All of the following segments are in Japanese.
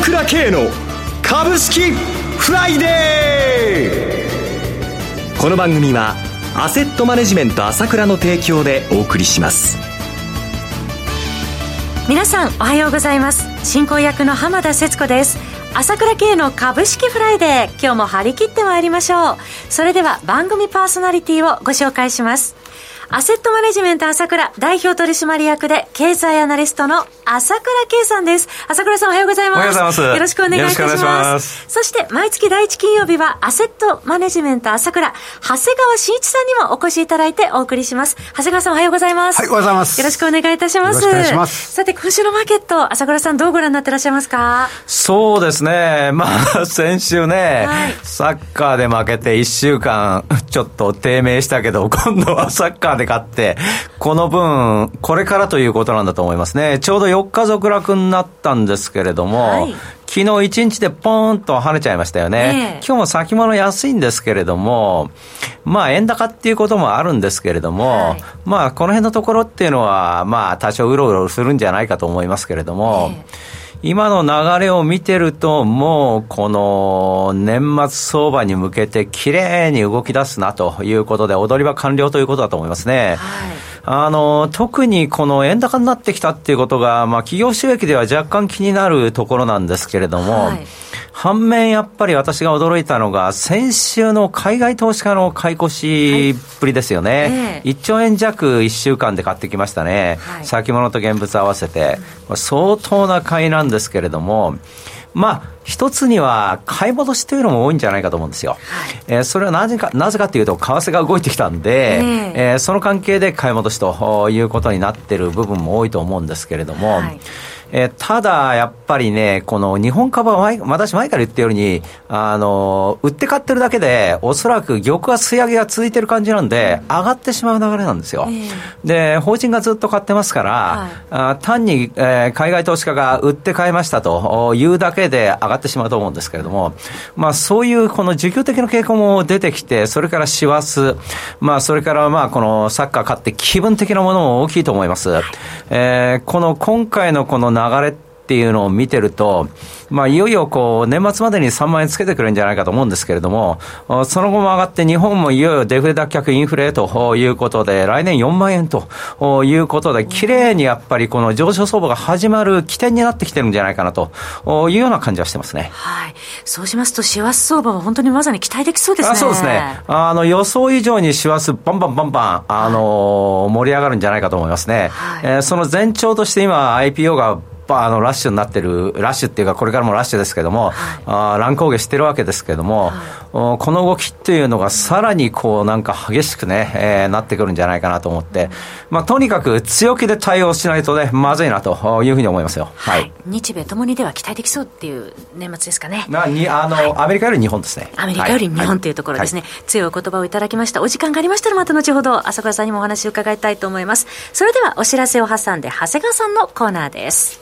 朝倉慶の株式フライデー。この番組はアセットマネジメント朝倉の提供でお送りします。皆さんおはようございます。進行役の浜田節子です。朝倉慶の株式フライデー今日も張り切ってまいりましょう。それでは番組パーソナリティをご紹介します。アセットマネジメント朝倉代表取締役で経済アナリストの朝倉慶さんです。朝倉さんおはようございます。おはようございます。よろしくお願いいたします。ますそして毎月第一金曜日はアセットマネジメント朝倉長谷川慎一さんにもお越しいただいてお送りします。長谷川さんおはようございます。はい、おはようございます。よろしくお願いいたします。よろしくお願いします。さて今週のマーケット、朝倉さんどうご覧になってらっしゃいますか？そうですね。まあ先週ね、はい、サッカーで負けて1週間ちょっと低迷したけど、今度はサッカーで勝って、この分、これからということなんだと思いますね。ちょうど4日続落になったんですけれども、はい、昨日1日でポーンと跳ねちゃいましたよね。えー、今日も先物安いんですけれども、まあ円高っていうこともあるんですけれども、はい、まあこの辺のところっていうのは、まあ多少うろうろするんじゃないかと思いますけれども、えー今の流れを見てると、もうこの年末相場に向けてきれいに動き出すなということで、踊り場完了ということだと思いますね。はいあの、特にこの円高になってきたっていうことが、まあ企業収益では若干気になるところなんですけれども、はい反面、やっぱり私が驚いたのが、先週の海外投資家の買い越しっぷりですよね、はい。え1兆円弱1週間で買ってきましたね、はい、先物と現物合わせて、相当な買いなんですけれども、まあ、一つには買い戻しというのも多いんじゃないかと思うんですよ。はい、えー、それはなぜか、なぜかというと、為替が動いてきたんで、えー、えー、その関係で買い戻しということになっている部分も多いと思うんですけれども、はいえー、ただ、やっぱりね、この日本株は前、私前から言ったように、あの、売って買ってるだけで、おそらく玉は吸い上げが続いてる感じなんで、上がってしまう流れなんですよ。えー、で、法人がずっと買ってますから、はい、あ単に、えー、海外投資家が売って買いましたというだけで上がってしまうと思うんですけれども、まあそういうこの需給的な傾向も出てきて、それから師走、まあそれからまあこのサッカー勝って気分的なものも大きいと思います。えー、この今回のこの流れっていうのを見てると、まあ、いよいよこう、年末までに3万円つけてくるんじゃないかと思うんですけれども、その後も上がって日本もいよいよデフレ脱却インフレということで、来年4万円ということで、綺麗にやっぱりこの上昇相場が始まる起点になってきてるんじゃないかなというような感じはしてますね。はい。そうしますと、師走相場は本当にまさに期待できそうですね。あそうですね。あの、予想以上に師走バンバンバンバン、あの、盛り上がるんじゃないかと思いますね。はい、えー、その前兆として今 IPO があのラッシュになってる、ラッシュっていうか、これからもラッシュですけども、はい、あ乱高下してるわけですけども、はい、この動きっていうのがさらにこうなんか激しくね、えー、なってくるんじゃないかなと思って、まあ、とにかく強気で対応しないとね、まずいなというふうに思いますよ。はい。日米ともにでは期待できそうっていう年末ですかね。なにあの、はい、アメリカより日本ですね。アメリカより日本というところですね。強いお言葉をいただきました。お時間がありましたらまた後ほど朝倉さんにもお話を伺いたいと思います。それではお知らせを挟んで長谷川さんのコーナーです。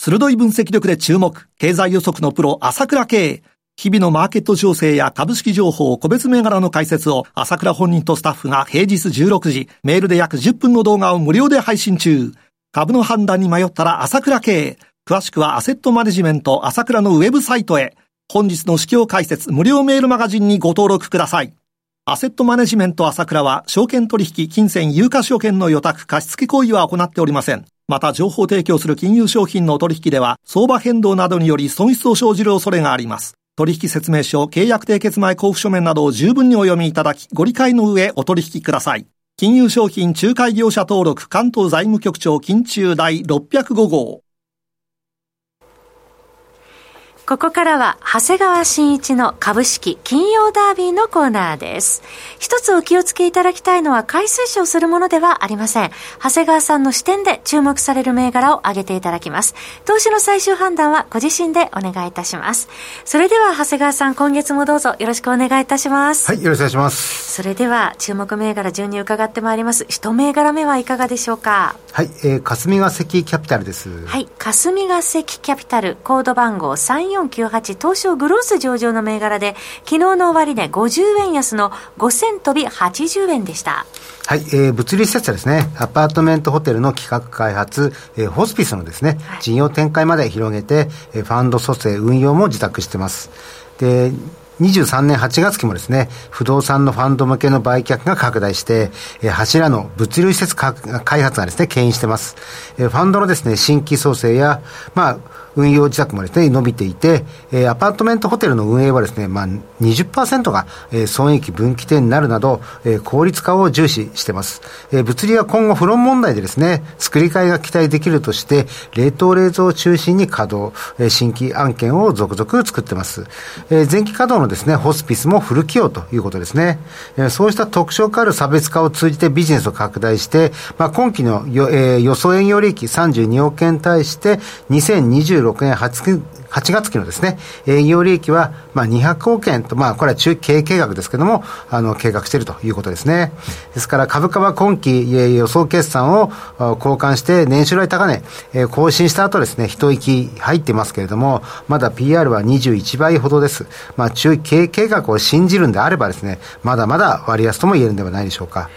鋭い分析力で注目、経済予測のプロ、朝倉慶。日々のマーケット情勢や株式情報、個別銘柄の解説を、朝倉本人とスタッフが平日16時、メールで約10分の動画を無料で配信中。株の判断に迷ったら朝倉慶。詳しくはアセットマネジメント朝倉のウェブサイトへ。本日の市況解説無料メールマガジンにご登録ください。アセットマネジメント朝倉は、証券取引、金銭、有価証券の予託、貸付行為は行っておりません。また情報提供する金融商品の取引では相場変動などにより損失を生じる恐れがあります。取引説明書、契約締結前交付書面などを十分にお読みいただき、ご理解の上お取引ください。金融商品仲介業者登録関東財務局長金中第605号。ここからは、長谷川新一の株式金曜ダービーのコーナーです。一つお気をつけいただきたいのは、買い推奨するものではありません。長谷川さんの視点で注目される銘柄を挙げていただきます。投資の最終判断はご自身でお願いいたします。それでは、長谷川さん、今月もどうぞよろしくお願いいたします。はい、よろしくお願いします。それでは、注目銘柄順に伺ってまいります。一銘柄目はいかがでしょうか？はい、えー、霞ヶ関キャピタルです。はい、霞ヶ関キャピタル、コード番号34 3498東証グロース上場の銘柄で、昨日の終値50円安の5000飛び80円でした。はい、えー、物流施設ですね、アパートメントホテルの企画開発、えー、ホスピスのですね、事業展開まで広げて、えー、ファンド蘇生運用も自宅してます。で、23年8月期もですね、不動産のファンド向けの売却が拡大して、えー、柱の物流施設開発がですね、牽引してます。えー、ファンドのですね、新規創生や、まあ、運用自宅もですね、伸びていて、えー、アパートメントホテルの運営はですね、まあ20%が、えー、損益分岐点になるなど、えー、効率化を重視しています。えー、物流は今後フロン問題でですね、作り替えが期待できるとして、冷凍冷蔵を中心に稼働、えー、新規案件を続々作ってます。えー、前期稼働のですね、ホスピスもフル起用ということですね。えー、そうした特徴化ある差別化を通じてビジネスを拡大して、まあ今期の、えー、予想営業利益32億円に対して2026 2026年 8, 8月期のですね、営業利益は、まあ、200億円と、まあ、これは中期経営計画ですけれども、あの、計画しているということですね。ですから、株価は今期、予想決算を交換して、年収来高値、えー、更新した後ですね、一息入ってますけれども、まだ PR は21倍ほどです。まあ、中期経営計画を信じるんであればですね、まだまだ割安とも言えるんではないでしょうか。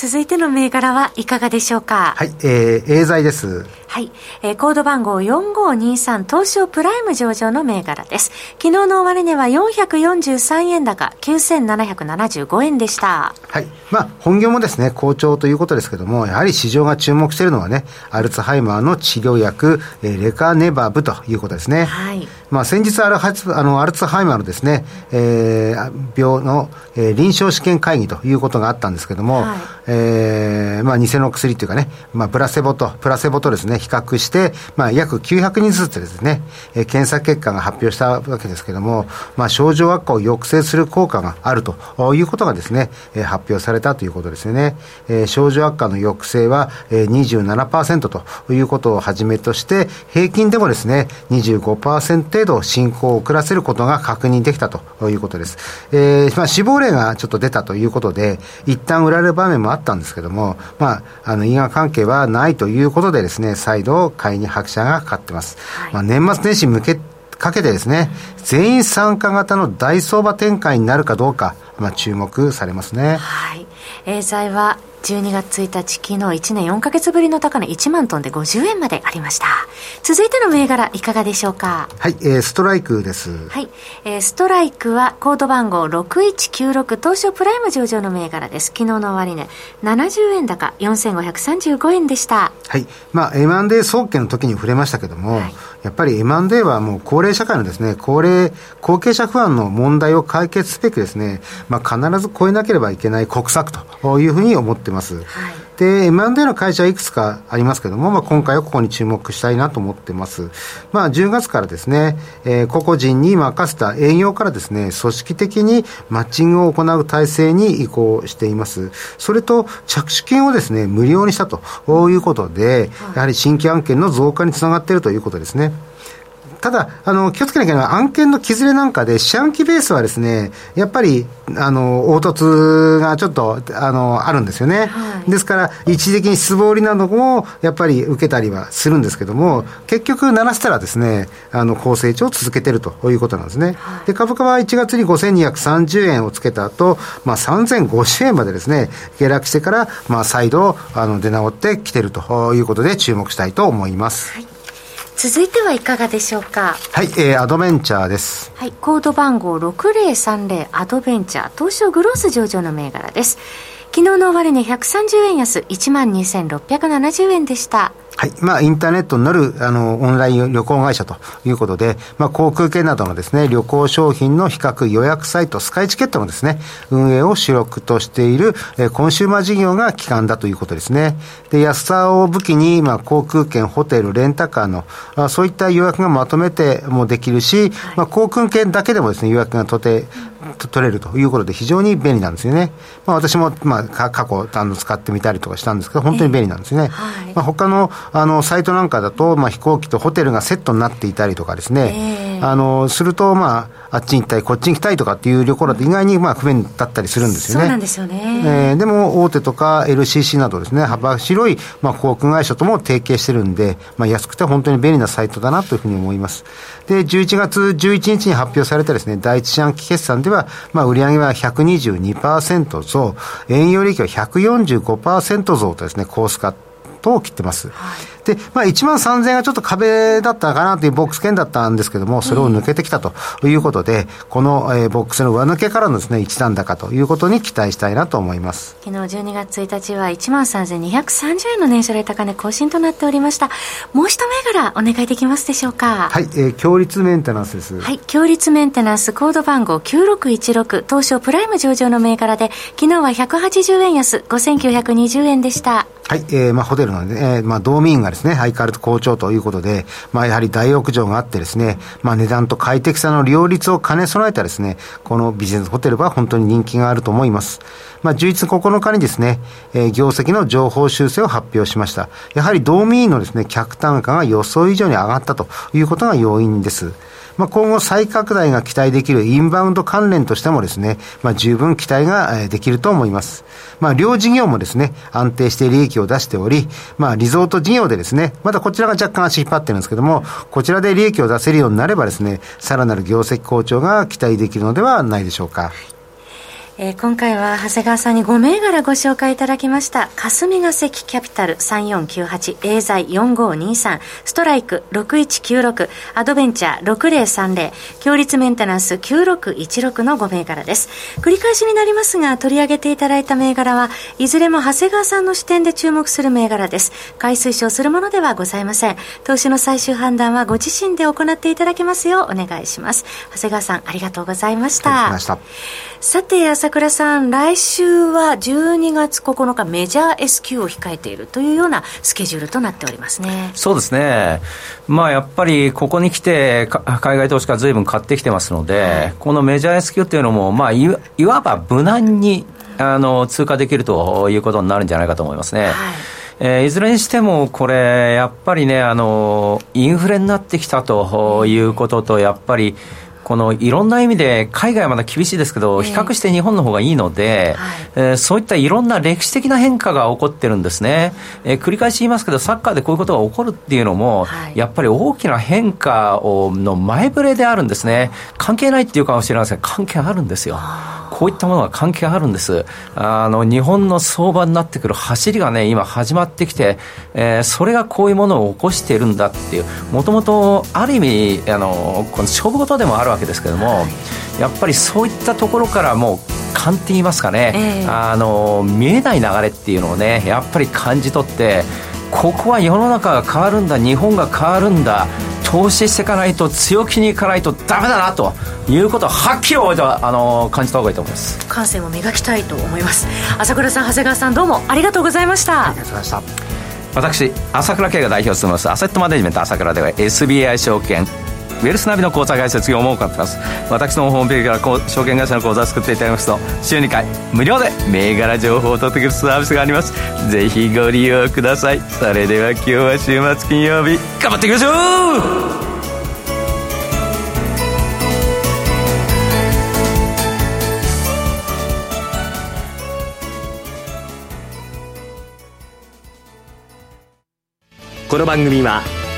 続いての銘柄はいかがでしょうか？はい、えー、エーザイです。はい、えー、コード番号4523東証プライム上場の銘柄です。昨日の終値は443円高、9775円でした。はい、まあ、本業もですね、好調ということですけども、やはり市場が注目しているのはね、アルツハイマーの治療薬、えー、レカネバブということですね。はい。まあ、先日あるあのアルツハイマーのですね、えー、病の、えー、臨床試験会議ということがあったんですけども、はい、えー、まあ、偽の薬というかね、まあ、プラセボと、プラセボとですね、比較して、まあ、約900人ずつですね、えー、検査結果が発表したわけですけれども、まあ、症状悪化を抑制する効果があるということがですね、えー、発表されたということですよね。えー、症状悪化の抑制は、えー、27%ということをはじめとして、平均でもですね、25%程度進行を遅らせることが確認できたということです。えー、まあ、死亡例がちょっと出たということで、一旦売られる場面もあったんですけども、まあ、あの、因果関係はないということでですね、再度買いに拍車がかかってます。はい、まあ、年末年始向けかけてですね、全員参加型の大相場展開になるかどうか、まあ、注目されますね。はい。エーザイは12月1日、昨日1年4か月ぶりの高値1万トンで50円までありました。続いての銘柄、いかがでしょうか？はい、えー、ストライクです。はい、えー、ストライクはコード番号6196東証プライム上場の銘柄です。昨日の終値、70円高、4535円でした。はい、まあ、M&A 総研の時に触れましたけども、はいやっぱり M&A はもう高齢社会のですね、高齢、後継者不安の問題を解決すべくですね、まあ、必ず超えなければいけない国策というふうに思ってます。はいで、M&A の会社はいくつかありますけども、まあ、今回はここに注目したいなと思ってます。まあ、10月からですね、えー、個々人に任せた営業からですね、組織的にマッチングを行う体制に移行しています。それと、着手金をですね、無料にしたということで、やはり新規案件の増加につながっているということですね。ただ、あの、気をつけなきゃいけない案件の削れなんかで、四半期ベースはですね、やっぱり、あの、凹凸がちょっと、あの、あるんですよね。はい、ですから、一時的に素通りなども、やっぱり受けたりはするんですけども、結局、鳴らしたらですね、あの、高成長を続けてるということなんですね。はい、で、株価は1月に5230円をつけた後、まあ、3050円までですね、下落してから、まあ、再度、あの、出直ってきてるということで、注目したいと思います。はい続いてはいかがでしょうか？はい、えー、アドベンチャーです。はいコード番号6030アドベンチャー東証グロース上場の銘柄です。昨日の終値130円安1万2670円でしたはい。まあ、インターネットになる、あの、オンライン旅行会社ということで、まあ、航空券などのですね、旅行商品の比較予約サイト、スカイチケットのですね、運営を主力としている、えー、コンシューマー事業が基幹だということですね。で、安さを武器に、まあ、航空券、ホテル、レンタカーの、あそういった予約がまとめてもできるし、まあ、航空券だけでもですね、予約がとて、取れるということで非常に便利なんですよね。まあ、私も、まあ、過去あの使ってみたりとかしたんですけど、本当に便利なんですね。えーはい、まあ、他のあのサイトなんかだと、まあ、飛行機とホテルがセットになっていたりとかですね、えー、あのすると、まああっちに行ったり、こっちに行きたいとかっていう旅行だと意外にまあ不便だったりするんですよね。そうなんですよね。えー、でも、大手とか LCC などですね、幅広い、まあ、航空会社とも提携してるんで、まあ、安くて本当に便利なサイトだなというふうに思います。で、11月11日に発表されたですね、第一四半期決算では、まあ、売上は122%増、営業利益は145%増とですね、コース化と切ってます。はいで、まあ、1万3000円がちょっと壁だったかなというボックス圏だったんですけども、それを抜けてきたということで、この、えー、ボックスの上抜けからのですね、一段高ということに期待したいなと思います。昨日12月1日は1万3230円の年初来高値更新となっておりました。もう一銘柄お願いできますでしょうか？はい、えー、強立メンテナンスです。はい、強立メンテナンスコード番号9616東証プライム上場の銘柄で、昨日は180円安5920円でした。はい、えー、まあホテルのね、えー、まあ道民がですね、相変わらず好調ということで、まあ、やはり大浴場があってですね、まあ、値段と快適さの両立を兼ね備えたですね、このビジネスホテルは本当に人気があると思います。まあ、11月9日にですね、えー、業績の情報修正を発表しました。やはり道民のですね、客単価が予想以上に上がったということが要因です。まあ、今後再拡大が期待できるインバウンド関連としてもですね、まあ、十分期待ができると思います。まあ、両事業もですね、安定して利益を出しており、まあ、リゾート事業でですね、まだこちらが若干足引っ張ってるんですけども、こちらで利益を出せるようになればですね、さらなる業績好調が期待できるのではないでしょうか。えー、今回は長谷川さんに5銘柄ご紹介いただきました霞が関キャピタル3498エーザイ4523ストライク6196アドベンチャー6030強立メンテナンス9616の5銘柄です。繰り返しになりますが取り上げていただいた銘柄はいずれも長谷川さんの視点で注目する銘柄です。買い推奨するものではございません。投資の最終判断はご自身で行っていただけますようお願いします。長谷川さんありがとうございました。さて朝倉さん、来週は12月9日、メジャー S q を控えているというようなスケジュールとなっておりますね。そうですね、まあ、やっぱりここに来て、海外投資家、ずいぶん買ってきてますので、はい、このメジャー S q っていうのも、まあ、いいわば無難にあの通過できるということになるんじゃないかと思いますね。はい。えー、いずれにしても、これ、やっぱりね、あの、インフレになってきたということと、やっぱり、このいろんな意味で海外はまだ厳しいですけど、比較して日本の方がいいので、えー、えー、そういったいろんな歴史的な変化が起こってるんですね、えー、繰り返し言いますけど、サッカーでこういうことが起こるっていうのも、はい、やっぱり大きな変化をの前触れであるんですね、関係ないっていうかもしれません。が、関係あるんですよ。こういったものが関係あるんです。あの、日本の相場になってくる走りがね、今始まってきて、えー、それがこういうものを起こしているんだっていう、もともとある意味、あの、この勝負事でもあるわけですけども、やっぱりそういったところからもう、勘って言いますかね、えー、あの、見えない流れっていうのをね、やっぱり感じ取って、ここは世の中が変わるんだ、日本が変わるんだ、投資していかないと強気にいかないとダメだなということをはっきり覚えてあの感じた方がいいと思います。感性も磨きたいと思います。朝倉さん長谷川さんどうもありがとうございました。ありがとうございました。私朝倉慶が代表を務めますアセットマネジメント朝倉では SBI 証券ウェルスナビの口座開設業も行ってます。私のホームページから証券会社の口座を作っていただきますと週2回無料で銘柄情報を取ってくるサービスがあります。ぜひご利用ください。それでは今日は週末金曜日頑張っていきましょう!この番組は